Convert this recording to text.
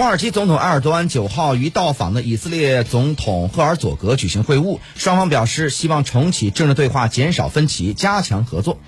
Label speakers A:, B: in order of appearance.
A: 土耳其总统埃尔多安九号与到访的以色列总统赫尔佐格举行会晤双方表示希望重启政治对话减少分歧加强合作。